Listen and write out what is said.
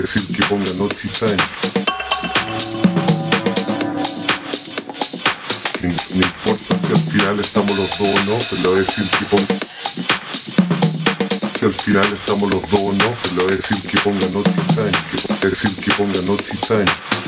decir que ponga Naughty Time. No, importa si al final estamos los dos, o ¿no? Le voy a decir que ponga si al final estamos los dos, o ¿no? Le voy a decir que ponga Naughty Time, que decir que ponga Naughty Time.